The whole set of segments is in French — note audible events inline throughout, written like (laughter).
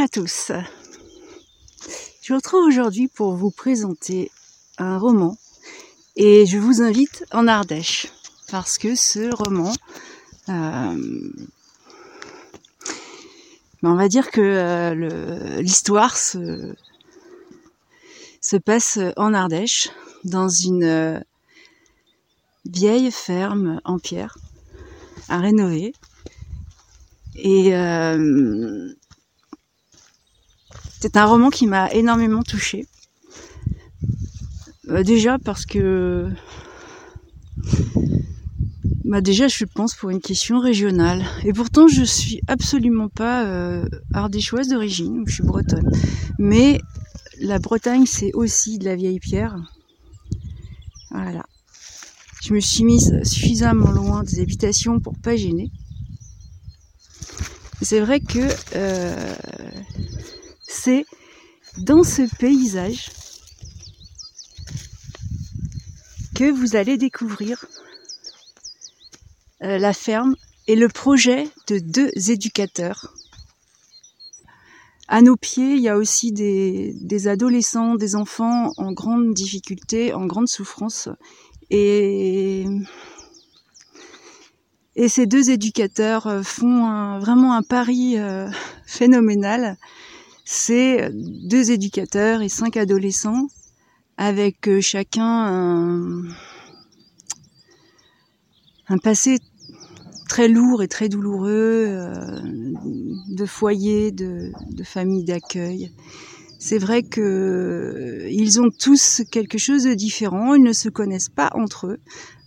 À tous. Je vous retrouve aujourd'hui pour vous présenter un roman et je vous invite en Ardèche parce que ce roman, euh, on va dire que euh, l'histoire se, se passe en Ardèche dans une euh, vieille ferme en pierre à rénover et c'est un roman qui m'a énormément touchée. Euh, déjà parce que bah déjà je pense pour une question régionale. Et pourtant je suis absolument pas euh, ardéchoise d'origine, je suis bretonne. Mais la Bretagne c'est aussi de la vieille pierre. Voilà. Je me suis mise suffisamment loin des habitations pour pas gêner. C'est vrai que euh, c'est dans ce paysage que vous allez découvrir euh, la ferme et le projet de deux éducateurs. À nos pieds, il y a aussi des, adolescents, des enfants en grande difficulté, en grande souffrance. Et, ces deux éducateurs font vraiment un pari euh, phénoménal c'est deux éducateurs et cinq adolescents avec euh, chacun un, passé très lourd et très douloureux euh, de foyer, de, famille d'accueil. C'est vrai que euh, ils ont tous quelque chose de différent, ils ne se connaissent pas entre eux.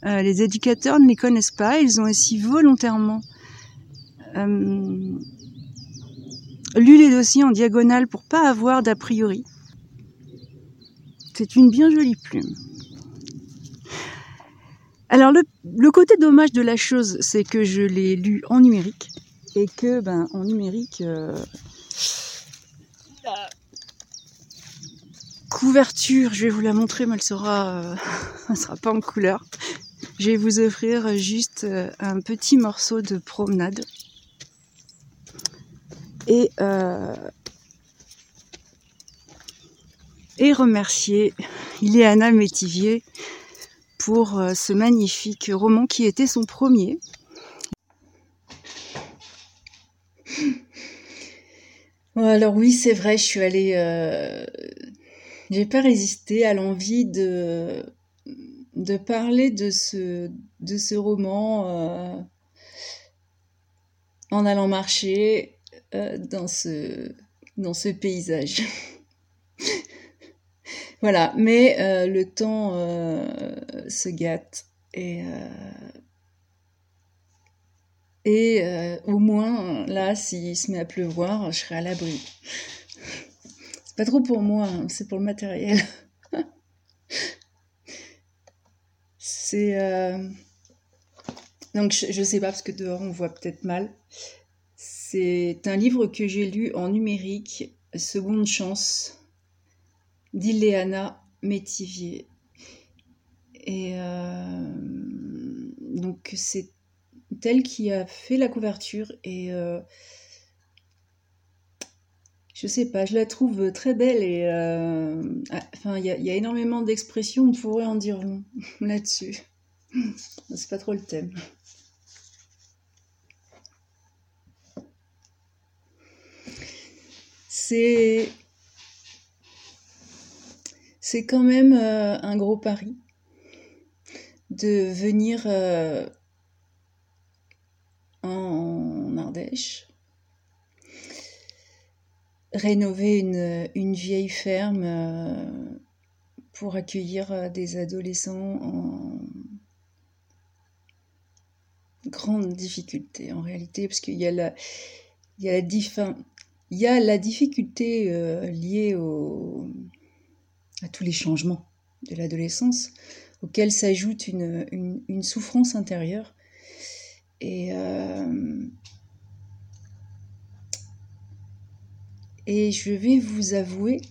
les éducateurs ne les connaissent pas, ils ont aussi volontairement lu les dossiers en diagonale pour pas avoir d'a priori. C'est une bien jolie plume. Alors le, côté dommage de la chose, c'est que je l'ai lu en numérique et que ben en numérique euh, la couverture, je vais vous la montrer, mais elle sera, euh, (laughs) sera pas en couleur. Je vais vous offrir juste euh, un petit morceau de promenade et, euh, et remercier Iléana Métivier pour euh, ce magnifique roman qui était son premier. Alors oui, c'est vrai, je suis allée... Euh, j'ai pas résisté à l'envie de, de parler de ce, de ce roman euh, en allant marcher euh, dans, ce, dans ce paysage. (laughs) voilà, mais euh, le temps euh, se gâte et, et au moins là, s'il se met à pleuvoir, je serai à l'abri. C'est pas trop pour moi, hein, c'est pour le matériel. (laughs) c'est donc je, je sais pas parce que dehors on voit peut-être mal. C'est un livre que j'ai lu en numérique, Seconde chance, d'Iléana Métivier. Et euh, donc c'est elle qui a fait la couverture et euh, je sais pas, je la trouve très belle et euh, ah, enfin il y, y, a énormément d'expressions, on pourrait en dire long (laughs) là-dessus. C'est pas trop le thème. C'est quand même euh, un gros pari de venir euh, en Ardèche, rénover une, vieille ferme euh, pour accueillir des adolescents en grande difficulté en réalité, parce qu'il y a la, il y a la, il y a la difficulté euh, liée à tous les changements de l'adolescence, auxquels s'ajoute une, souffrance intérieure. Et, euh, et je vais vous avouer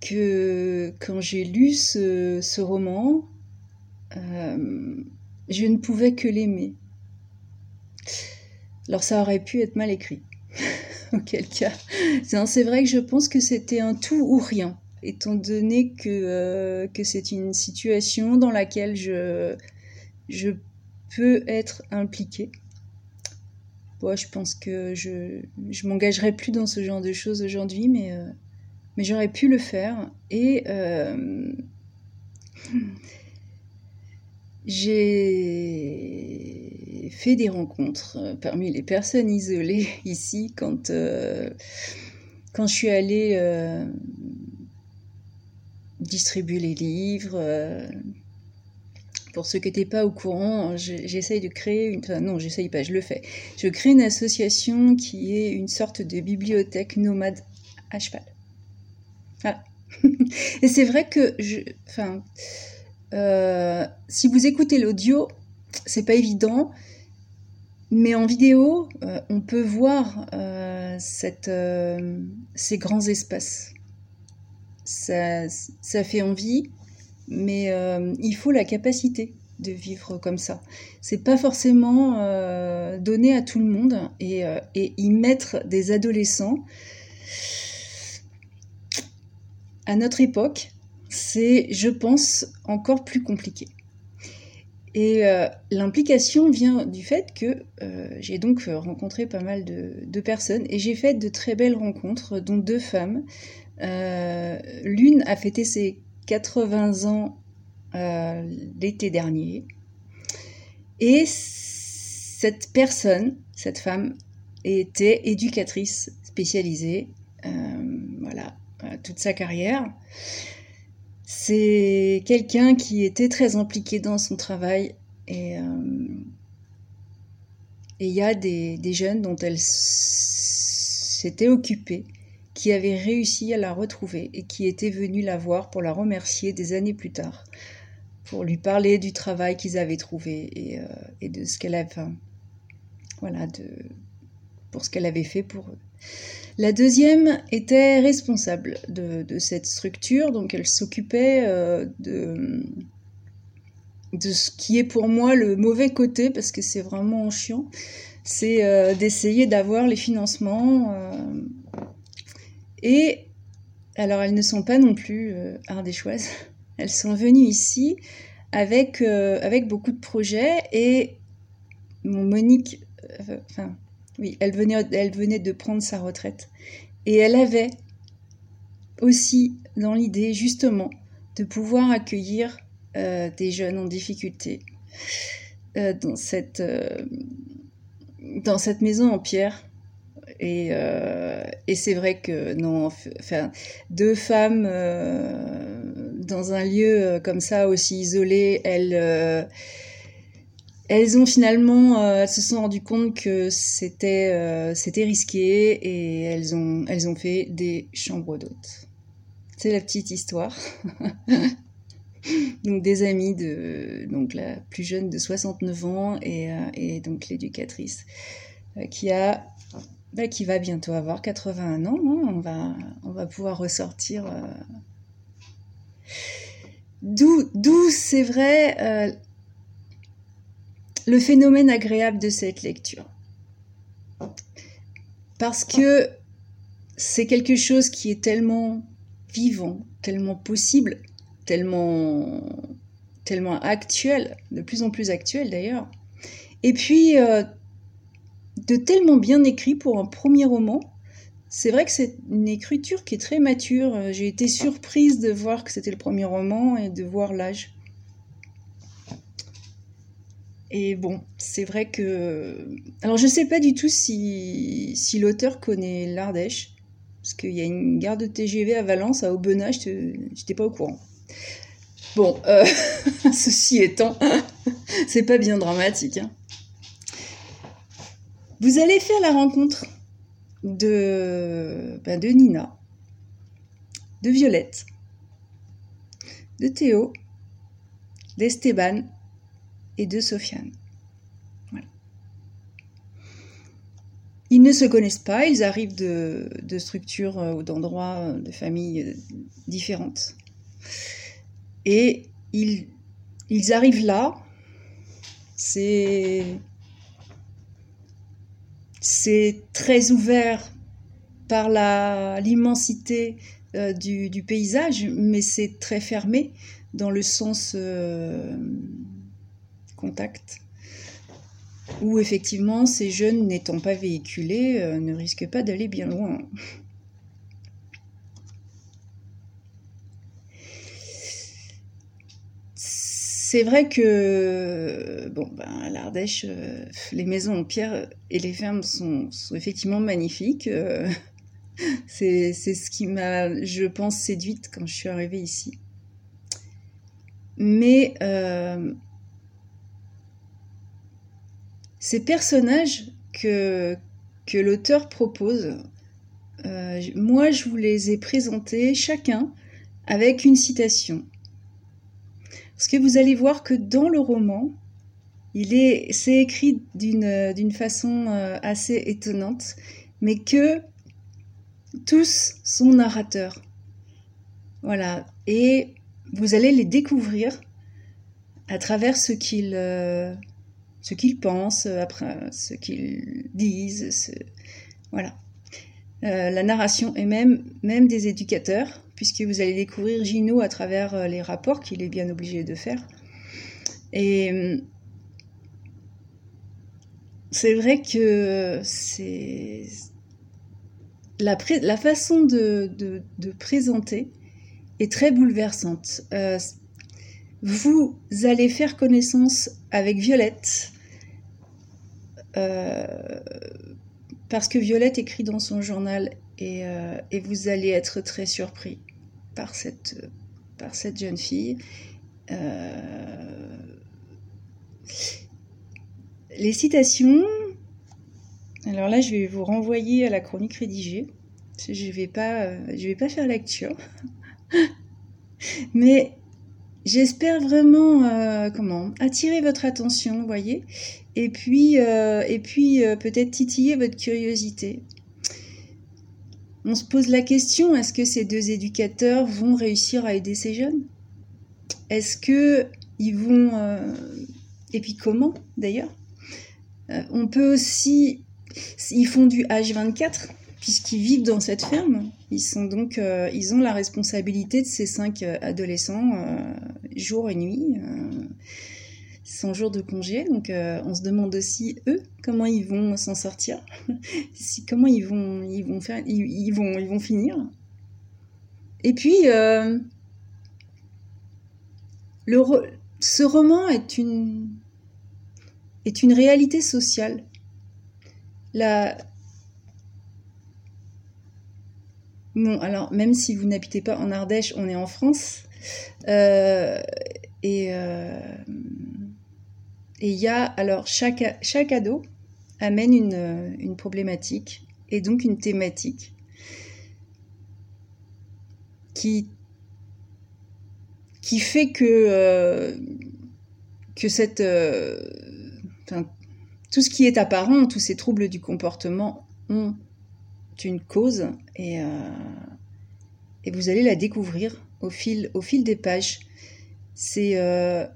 que quand j'ai lu ce, roman, euh, je ne pouvais que l'aimer. Alors ça aurait pu être mal écrit. (laughs) auquel cas. C'est vrai que je pense que c'était un tout ou rien, étant donné que, euh, que c'est une situation dans laquelle je, je peux être impliquée. Bon, je pense que je je m'engagerai plus dans ce genre de choses aujourd'hui, mais, euh, mais j'aurais pu le faire. Et euh, j'ai fait des rencontres euh, parmi les personnes isolées (laughs) ici quand, quand je suis allée distribuer les livres pour ceux qui n'étaient pas au courant, j'essaye de créer une... Non, j'essaye pas, je le fais. Je crée une association qui est une sorte de bibliothèque nomade à cheval. Voilà. (laughs) Et c'est vrai que je... Enfin, euh, si vous écoutez l'audio, c'est pas évident, mais en vidéo, euh, on peut voir euh, cette, ces grands espaces. Ça, fait envie, mais euh, il faut la capacité de vivre comme ça. C'est pas forcément euh, donné à tout le monde euh, et, y mettre des adolescents à notre époque, c'est, je pense, encore plus compliqué. Et l'implication vient du fait que j'ai donc rencontré pas mal de, personnes et j'ai fait de très belles rencontres, dont deux femmes. L'une a fêté ses 80 ans euh, l'été dernier. Et cette personne, cette femme, était éducatrice spécialisée, euh, voilà, euh, toute sa carrière. C'est quelqu'un qui était très impliqué dans son travail et il y a des, jeunes dont elle s'était occupée qui avait réussi à la retrouver et qui était venu la voir pour la remercier des années plus tard, pour lui parler du travail qu'ils avaient trouvé et, euh, de ce qu'elle avait, pour ce qu'elle avait fait pour eux. La deuxième était responsable de, cette structure, donc elle s'occupait euh, de, ce qui est pour moi le mauvais côté, parce que c'est vraiment chiant, c'est euh, d'essayer d'avoir les financements euh, et alors, elles ne sont pas non plus ardéchoises. (laughs) Elles sont venues ici avec, avec beaucoup de projets et mon Monique, oui, elle venait, de prendre sa retraite. Et elle avait aussi dans l'idée, justement, de pouvoir accueillir des jeunes en difficulté dans, cette, dans cette maison en pierre et, euh, c'est vrai que non, deux femmes euh, dans un lieu euh, comme ça aussi isolé, elles, euh, elles ont finalement, euh, elles se sont rendues compte que c'était, euh, c'était risqué et elles ont, elles ont fait des chambres d'hôtes. C'est la petite histoire. (laughs) donc des amis de, donc la plus jeune de 69 ans et, et donc l'éducatrice qui a bah, qui va bientôt avoir 81 ans. Hein. on, va, on va pouvoir ressortir. Euh... D'où, c'est vrai, euh, le phénomène agréable de cette lecture. Parce que c'est quelque chose qui est tellement vivant, tellement possible, tellement, tellement actuel, de plus en plus actuel d'ailleurs. Et puis, euh, de tellement bien écrit pour un premier roman. C'est vrai que c'est une écriture qui est très mature. J'ai été surprise de voir que c'était le premier roman et de voir l'âge. Et bon, c'est vrai que... Alors je ne sais pas du tout si, l'auteur connaît l'Ardèche, parce qu'il y a une gare de TGV à Valence, à Aubenas, je n'étais pas au courant. Bon, euh, (laughs) ceci étant, (laughs) c'est pas bien dramatique. Hein. Vous allez faire la rencontre ben de Nina, de Violette, de Théo, d'Esteban et de Sofiane. Ils ne se connaissent pas, ils arrivent de, de structures euh, ou d'endroits, euh, de familles euh, différentes. Et ils, ils arrivent là, c'est c'est très ouvert par l'immensité du, paysage, mais c'est très fermé dans le sens contact où effectivement ces jeunes n'étant pas véhiculés euh, ne risquent pas d'aller bien loin. C'est vrai que bon, ben, à l'Ardèche, euh, les maisons en pierre et les fermes sont, effectivement magnifiques. Euh, (laughs) c'est ce qui m'a, je pense, séduite quand je suis arrivée ici. Mais ces personnages que, que l'auteur propose, euh, moi je vous les ai présentés chacun avec une citation. Parce que vous allez voir que dans le roman, il est, c'est écrit d'une, d'une façon euh, assez étonnante, mais que tous sont narrateurs. Voilà. Et vous allez les découvrir à travers ce qu'ils, euh, ce qu'ils pensent, euh, après ce qu'ils disent, voilà. Euh, la narration est même, même des éducateurs, puisque vous allez découvrir Gino à travers euh, les rapports qu'il est bien obligé de faire. Et c'est vrai que la, façon de, présenter est très bouleversante. vous allez faire connaissance avec Violette, euh, parce que Violette écrit dans son journal et, euh, et, vous allez être très surpris par cette, par cette jeune fille. Euh, les citations, alors là je vais vous renvoyer à la chronique rédigée. Je ne vais, pas, vais pas faire lecture. (laughs) Mais j'espère vraiment comment attirer votre attention, vous voyez, et puis, euh, et puis euh, peut-être titiller votre curiosité. On se pose la question, est-ce que ces deux éducateurs vont réussir à aider ces jeunes? Est-ce que ils vont... Euh, et puis comment d'ailleurs? On peut aussi... Ils font du H24 puisqu'ils vivent dans cette ferme. Ils sont donc, ils ont la responsabilité de ces cinq adolescents jour et nuit. 100 jours de congé. Donc euh, on se demande aussi eux comment ils vont s'en sortir, (laughs) si, comment ils vont ils vont faire ils, vont ils vont finir. Et puis euh, le ce roman est une est une réalité sociale. La Bon, alors même si vous n'habitez pas en Ardèche, on est en France. Euh, et et il y a, alors, chaque, chaque ado amène une, une problématique et donc une thématique qui, fait que, euh, que cette, euh, tout ce qui est apparent, tous ces troubles du comportement ont une cause et, euh, et vous allez la découvrir au fil, au fil des pages. C'est. a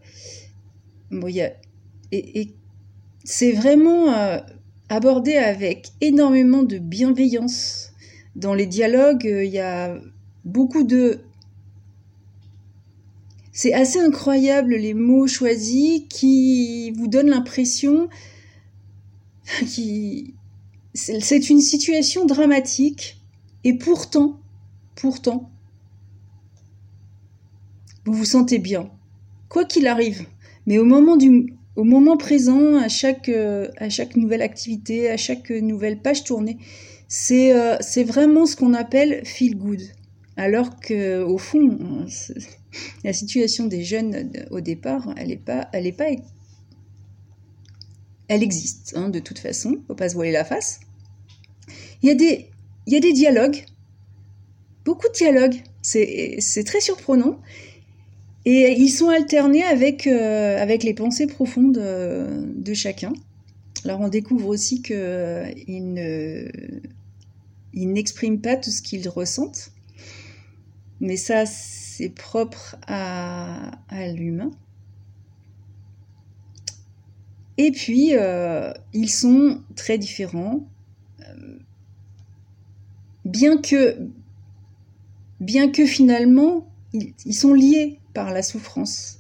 et, c'est vraiment euh, abordé avec énormément de bienveillance. Dans les dialogues, euh, il y a beaucoup de... C'est assez incroyable les mots choisis qui vous donnent l'impression (laughs) qui c'est une situation dramatique et pourtant, pourtant, vous vous sentez bien, quoi qu'il arrive. Mais au moment présent, à chaque, euh, à chaque nouvelle activité, à chaque nouvelle page tournée. C'est euh, c'est vraiment ce qu'on appelle feel good. Alors que au fond, (laughs) la situation des jeunes euh, au départ, elle est pas, elle est pas, elle existe hein, de toute façon. Faut pas se voiler la face. Il y a des, dialogues, beaucoup de dialogues. C'est très surprenant. Et ils sont alternés avec, euh, les pensées profondes euh, de chacun. Alors on découvre aussi qu'ils euh, ne, n'expriment pas tout ce qu'ils ressentent, mais ça c'est propre à l'humain. Et puis ils sont très différents. Bien que, bien que finalement, ils, sont liés par la souffrance.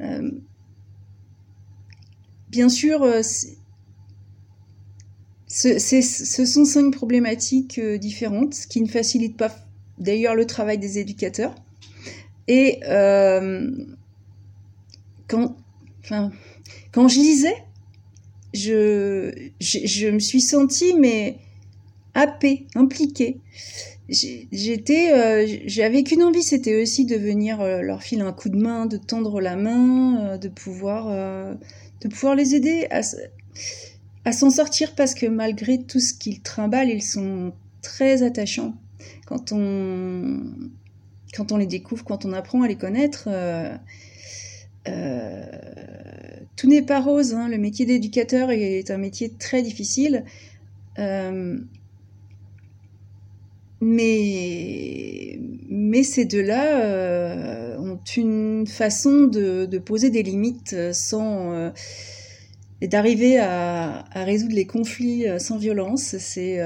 Euh, bien sûr, euh, ce sont cinq problématiques euh, différentes, ce qui ne facilite pas d'ailleurs le travail des éducateurs. Et quand, enfin, quand je lisais, je, je, me suis sentie mais happée, impliquée. J'étais, euh, j'avais qu'une envie, c'était aussi de venir euh, leur filer un coup de main, de tendre la main, euh, de pouvoir, de pouvoir les aider à, s'en sortir parce que malgré tout ce qu'ils trimballent, ils sont très attachants. Quand on, quand on les découvre, quand on apprend à les connaître, tout n'est pas rose. Hein. Le métier d'éducateur est un métier très difficile. Mais, mais ces deux-là euh, ont une façon de, poser des limites sans et d'arriver à, résoudre les conflits sans violence. C'est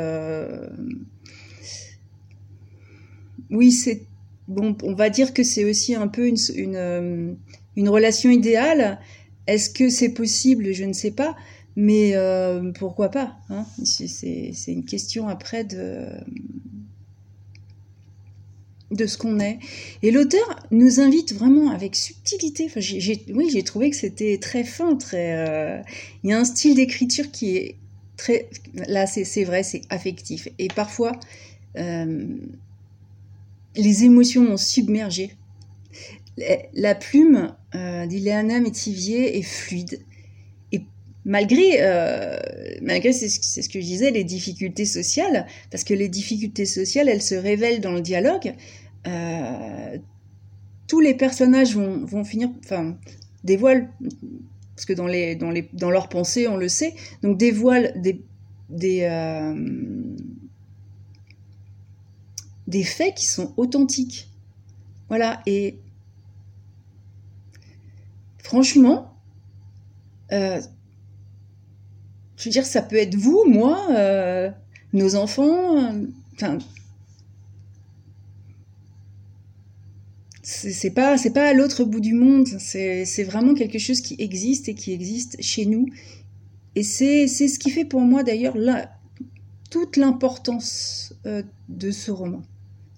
oui, c'est bon. On va dire que c'est aussi un peu une une relation idéale, est-ce que c'est possible? Je ne sais pas. Mais euh, pourquoi pas hein? C'est une question après de, de ce qu'on est. Et l'auteur nous invite vraiment avec subtilité. Enfin, oui, j'ai trouvé que c'était très fin, très. Euh, il y a un style d'écriture qui est très. Là, c'est vrai, c'est affectif. Et parfois, euh, les émotions ont submergé la plume euh, d'Ileana Métivier est fluide. Et malgré, euh, malgré c'est ce que je disais, les difficultés sociales, parce que les difficultés sociales, elles se révèlent dans le dialogue, tous les personnages vont, vont finir, enfin, dévoilent, parce que dans, les, dans, les, dans leurs pensées, on le sait, donc dévoilent des, des, euh, des faits qui sont authentiques. Voilà, et franchement, euh, je veux dire, ça peut être vous, moi, euh, nos enfants. Enfin, c'est pas c'est pas à l'autre bout du monde. C'est vraiment quelque chose qui existe et qui existe chez nous. Et c'est ce qui fait pour moi d'ailleurs toute l'importance euh, de ce roman,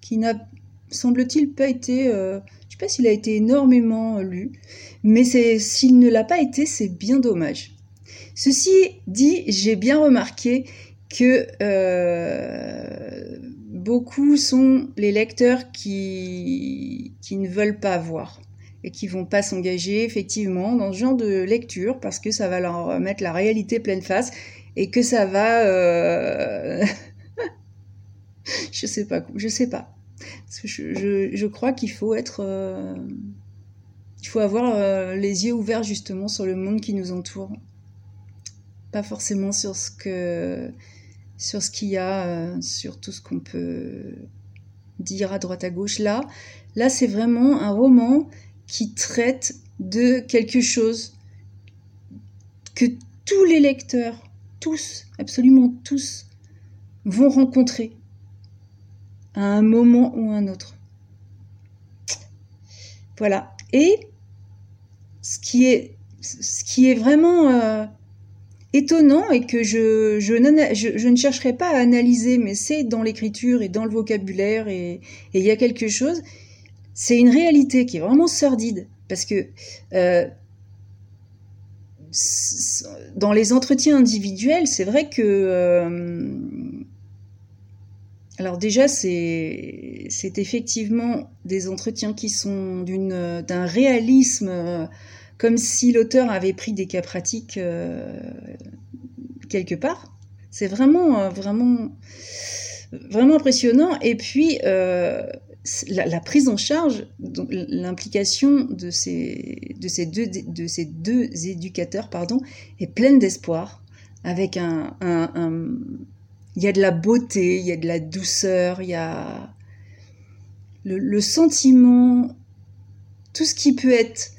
qui n'a semble-t-il pas été je sais pas s'il a été énormément lu, mais s'il ne l'a pas été, c'est bien dommage. Ceci dit, j'ai bien remarqué que euh, beaucoup sont les lecteurs qui, ne veulent pas voir et qui vont pas s'engager effectivement dans ce genre de lecture parce que ça va leur mettre la réalité pleine face et que ça va euh... (laughs) je sais pas je sais pas je, crois qu'il faut être. Euh, il faut avoir euh, les yeux ouverts justement sur le monde qui nous entoure. Pas forcément sur ce que. Sur ce qu'il y a, euh, sur tout ce qu'on peut dire à droite à gauche. Là, là c'est vraiment un roman qui traite de quelque chose que tous les lecteurs, tous, absolument tous, vont rencontrer à un moment ou un autre. Voilà. Et ce qui est, ce qui est vraiment euh, étonnant et que je, je, ne chercherai pas à analyser, mais c'est dans l'écriture et dans le vocabulaire et il y a quelque chose, c'est une réalité qui est vraiment sordide. Parce que euh, dans les entretiens individuels, c'est vrai que euh, alors déjà, c'est effectivement des entretiens qui sont d'un réalisme, euh, comme si l'auteur avait pris des cas pratiques euh, quelque part. C'est vraiment, euh, vraiment, vraiment impressionnant. Et puis, la, prise en charge, l'implication de ces, de, ces deux, de ces deux éducateurs pardon, est pleine d'espoir, avec un il y a de la beauté, il y a de la douceur, il y a le, sentiment, tout ce qui peut être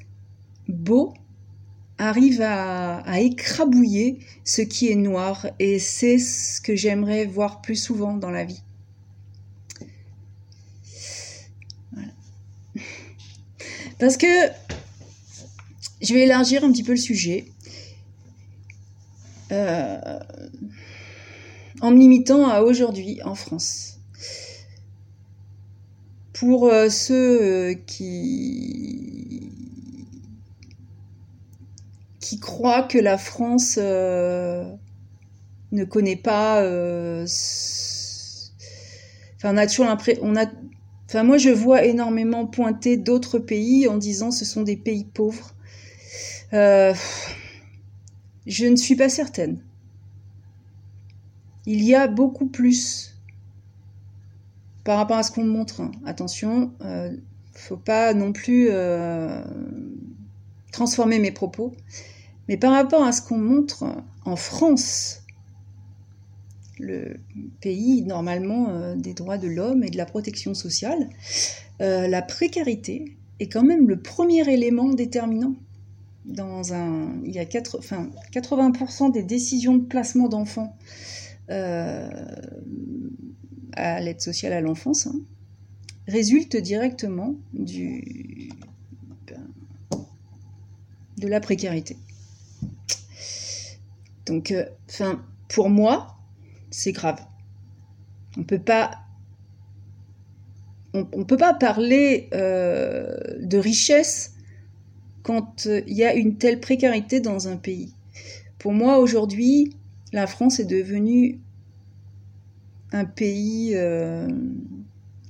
beau arrive à, écrabouiller ce qui est noir et c'est ce que j'aimerais voir plus souvent dans la vie. Parce que je vais élargir un petit peu le sujet euh, en me limitant à aujourd'hui en France. Pour euh, ceux euh, qui qui croient que la France ne connaît pas enfin on a toujours l'impression enfin moi je vois énormément pointer d'autres pays en disant ce sont des pays pauvres euh, je ne suis pas certaine. Il y a beaucoup plus par rapport à ce qu'on montre. Hein. Attention, euh, faut pas non plus euh, transformer mes propos. Mais par rapport à ce qu'on montre en France, le pays normalement euh, des droits de l'homme et de la protection sociale, la précarité est quand même le premier élément déterminant dans un, il y a 80% des décisions de placement d'enfants euh, à l'aide sociale à l'enfance hein, résultent directement du, ben, de la précarité. Donc, euh, enfin, pour moi, c'est grave. On peut pas on peut pas parler euh, de richesse quand euh, il y a une telle précarité dans un pays. Pour moi, aujourd'hui, la France est devenue un pays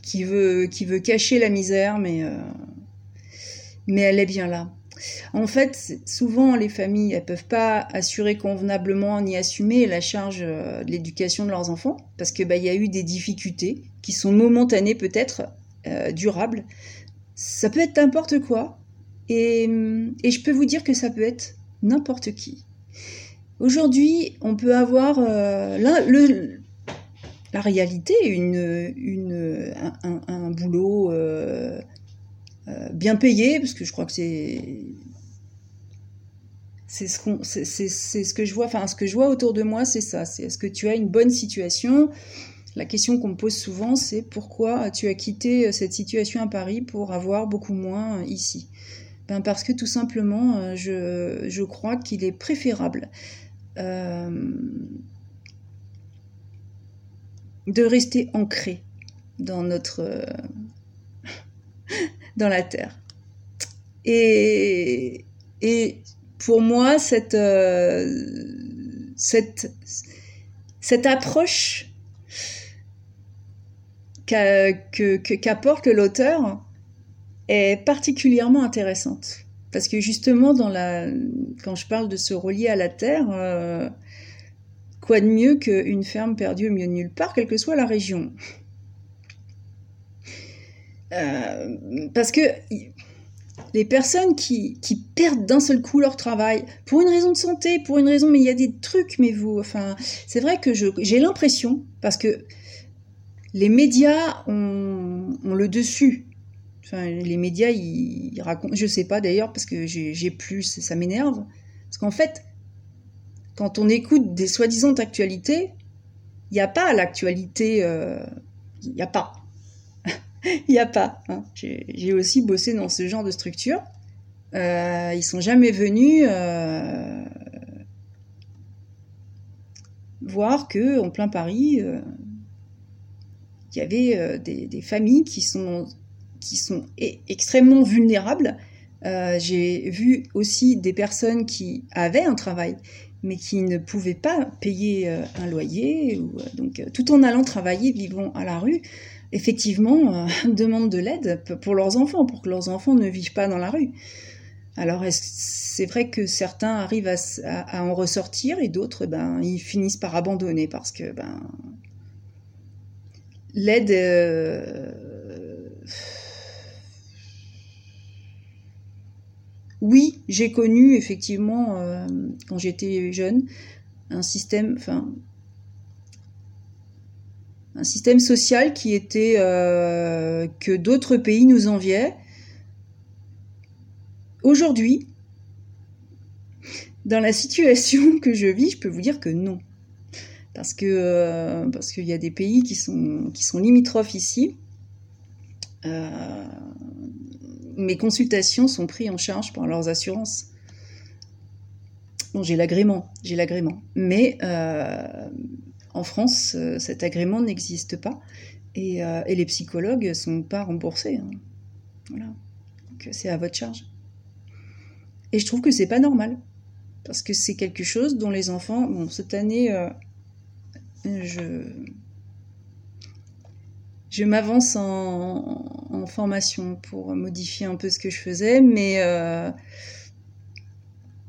qui, veut, qui veut cacher la misère, mais, mais elle est bien là. En fait, souvent, les familles, elles peuvent pas assurer convenablement ni assumer la charge de l'éducation de leurs enfants, parce que bah, y a eu des difficultés qui sont momentanées peut-être, durables. Ça peut être n'importe quoi. Et, je peux vous dire que ça peut être n'importe qui. Aujourd'hui, on peut avoir euh, la, réalité, une, un, boulot euh, euh, bien payé, parce que je crois que c'est ce, que je vois, enfin ce que je vois autour de moi, c'est ça. C'est est-ce que tu as une bonne situation? La question qu'on me pose souvent, c'est pourquoi tu as quitté cette situation à Paris pour avoir beaucoup moins ici? Ben Parce que tout simplement, euh, je, crois qu'il est préférable euh, de rester ancré dans notre... Euh, dans la Terre. Et, et pour moi, cette, cette, cette approche qu'apporte l'auteur, est particulièrement intéressante. Parce que justement, dans la... quand je parle de se relier à la terre, euh, quoi de mieux qu'une ferme perdue au milieu de nulle part, quelle que soit la région? Euh, Parce que les personnes qui, qui perdent d'un seul coup leur travail, pour une raison de santé, pour une raison, mais il y a des trucs, mais vous, enfin, c'est vrai que j'ai l'impression, parce que les médias ont, ont le dessus les médias, ils, racontent. Je sais pas d'ailleurs, parce que j'ai plus, ça m'énerve. Parce qu'en fait, quand on écoute des soi-disant actualités, il n'y a pas l'actualité. Euh, il n'y a pas. (laughs) Il n'y a pas. Hein. J'ai aussi bossé dans ce genre de structure. Euh, ils sont jamais venus euh, voir que en plein Paris, euh, il y avait des, des, familles qui sont qui sont e-, extrêmement vulnérables. Euh, j'ai vu aussi des personnes qui avaient un travail, mais qui ne pouvaient pas payer euh, un loyer, euh, donc tout en allant travailler, vivant à la rue, effectivement, (laughs) demandent de l'aide pour leurs enfants, pour que leurs enfants ne vivent pas dans la rue. Alors c'est vrai que certains arrivent à, en ressortir et d'autres, ben, ils finissent par abandonner parce que ben, l'aide Oui, j'ai connu effectivement, euh, quand j'étais jeune, un système, enfin, un système social qui était euh, que d'autres pays nous enviaient. Aujourd'hui, dans la situation (laughs) que je vis, je peux vous dire que non, parce que euh, parce qu'il y a des pays qui sont qui sont limitrophes ici mes consultations sont prises en charge par leurs assurances. Bon, j'ai l'agrément, j'ai l'agrément. Mais euh, en France, euh, cet agrément n'existe pas. Et, les psychologues ne sont pas remboursés. Hein. Voilà. Donc c'est à votre charge. Et je trouve que c'est pas normal. Parce que c'est quelque chose dont les enfants. Bon, cette année, je je m'avance en, formation pour modifier un peu ce que je faisais, mais, euh,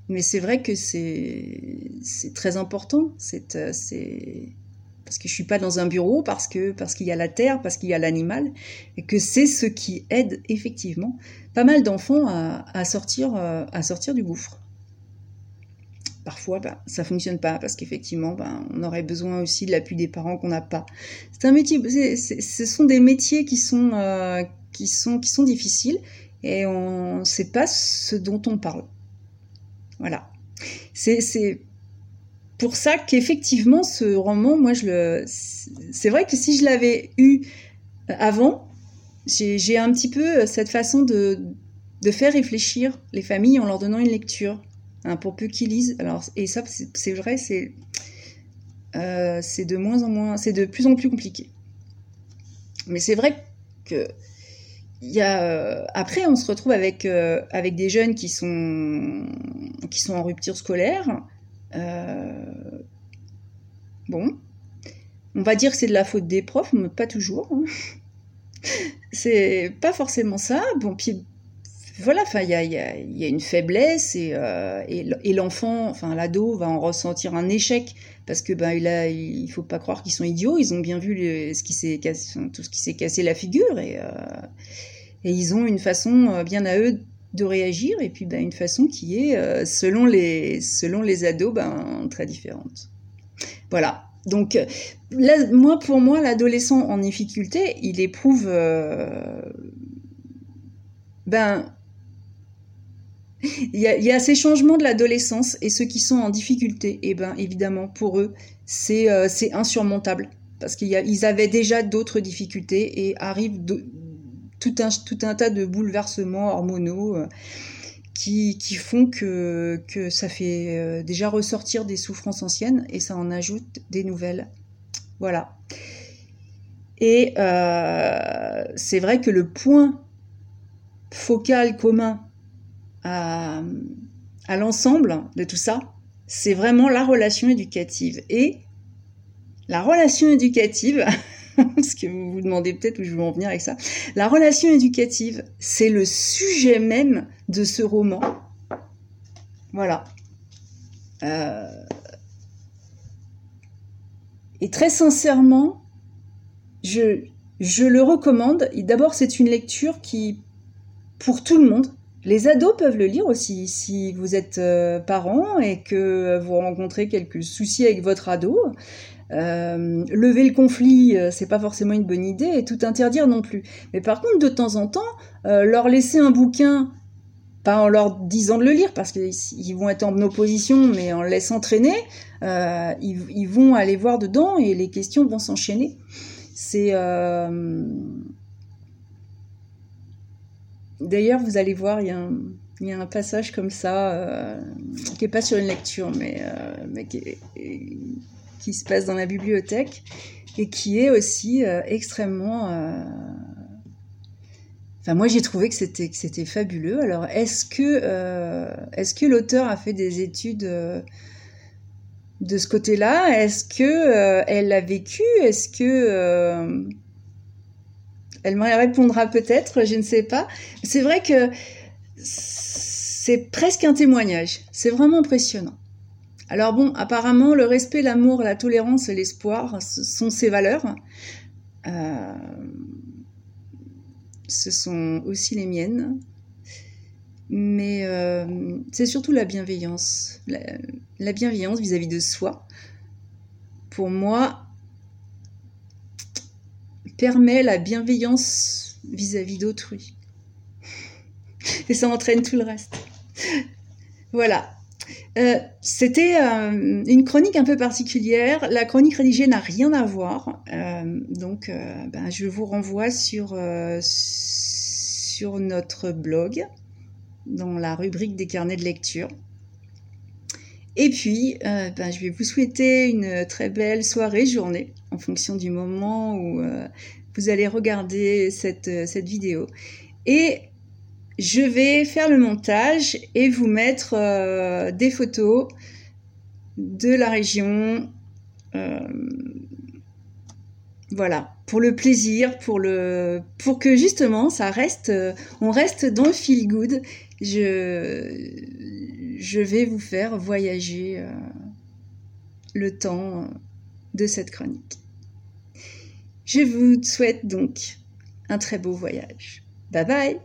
mais c'est vrai que c'est très important. Euh, c'est parce que je suis pas dans un bureau, parce qu'il y a la terre, parce qu'il y a l'animal, et que c'est ce qui aide effectivement pas mal d'enfants à, sortir euh, sortir du gouffre parfois, ben, ça fonctionne pas parce qu'effectivement, ben, on aurait besoin aussi de l'appui des parents qu'on n'a pas. C'est un métier, ce sont des métiers euh, qui sont, qui sont difficiles et on ne sait pas ce dont on parle. Voilà. C'est pour ça qu'effectivement, ce roman, moi, je le, c'est vrai que si je l'avais eu avant, j'ai un petit peu cette façon de, de faire réfléchir les familles en leur donnant une lecture. Hein, pour peu qu'ils lisent. Alors, et ça, c'est vrai, c'est euh, c'est de moins en moins, c'est de plus en plus compliqué. Mais c'est vrai que y a, euh, après, on se retrouve avec, euh, avec des jeunes qui sont, qui sont en rupture scolaire. bon, on va dire que c'est de la faute des profs, mais pas toujours. Hein. (laughs) c'est pas forcément ça. Bon, puis voilà, enfin, il y a, une faiblesse euh, et, l'enfant, enfin l'ado, va en ressentir un échec parce que ben il a, il faut pas croire qu'ils sont idiots. Ils ont bien vu tout ce qui s'est cassé la figure et, euh, et ils ont une façon euh, bien à eux de réagir et puis ben, une façon qui est selon les selon les ados ben très différente. Voilà. Donc moi pour moi l'adolescent en difficulté, il éprouve ben il y, a, ces changements de l'adolescence et ceux qui sont en difficulté, et eh ben évidemment pour eux c'est euh, insurmontable parce qu'ils avaient déjà d'autres difficultés et arrivent tout, un, tout un tas de bouleversements hormonaux euh, qui, qui, font que, que ça fait euh, déjà ressortir des souffrances anciennes et ça en ajoute des nouvelles. Voilà. Et c'est vrai que le point focal commun à, l'ensemble de tout ça, c'est vraiment la relation éducative. Et la relation éducative, (laughs) ce que vous vous demandez peut-être où je veux en venir avec ça, la relation éducative, c'est le sujet même de ce roman. Voilà. Euh, et très sincèrement, je, je le recommande. D'abord, c'est une lecture qui, pour tout le monde, les ados peuvent le lire aussi si vous êtes euh, parent et que vous rencontrez quelques soucis avec votre ado. Euh, lever le conflit, euh, c'est pas forcément une bonne idée, et tout interdire non plus. Mais par contre, de temps en temps, leur laisser un bouquin, pas en leur disant de le lire, parce qu'ils vont être en opposition, mais en laissant traîner, ils, vont aller voir dedans et les questions vont s'enchaîner. C'est D'ailleurs, vous allez voir, il y a un, passage comme ça, euh, qui n'est pas sur une lecture, mais, euh, qui, se passe dans la bibliothèque, et qui est aussi euh, extrêmement... Enfin, moi, j'ai trouvé que c'était, fabuleux. Alors, est-ce que, est-ce que l'auteur a fait des études de ce côté-là? Est-ce que elle l'a vécu? Est-ce que elle me répondra peut-être, je ne sais pas. C'est vrai que c'est presque un témoignage. C'est vraiment impressionnant. Alors bon, apparemment, le respect, l'amour, la tolérance et l'espoir sont ses valeurs. Euh, ce sont aussi les miennes. Mais euh, c'est surtout la bienveillance. La, bienveillance vis à -vis de soi. Pour moi, permet la bienveillance vis-à-vis d'autrui. Et ça entraîne tout le reste. Voilà. Euh, c'était euh, une chronique un peu particulière. La chronique rédigée n'a rien à voir. Euh, donc, ben, je vous renvoie sur, notre blog, dans la rubrique des carnets de lecture. Et puis, ben, je vais vous souhaiter une très belle soirée, journée, en fonction du moment où euh, vous allez regarder cette, cette vidéo. Et je vais faire le montage et vous mettre euh, des photos de la région. Euh, voilà, pour le plaisir, pour le, pour que justement ça reste, euh, on reste dans le feel good. Je vais vous faire voyager le temps cette chronique. Je vous souhaite donc un très beau voyage. Bye bye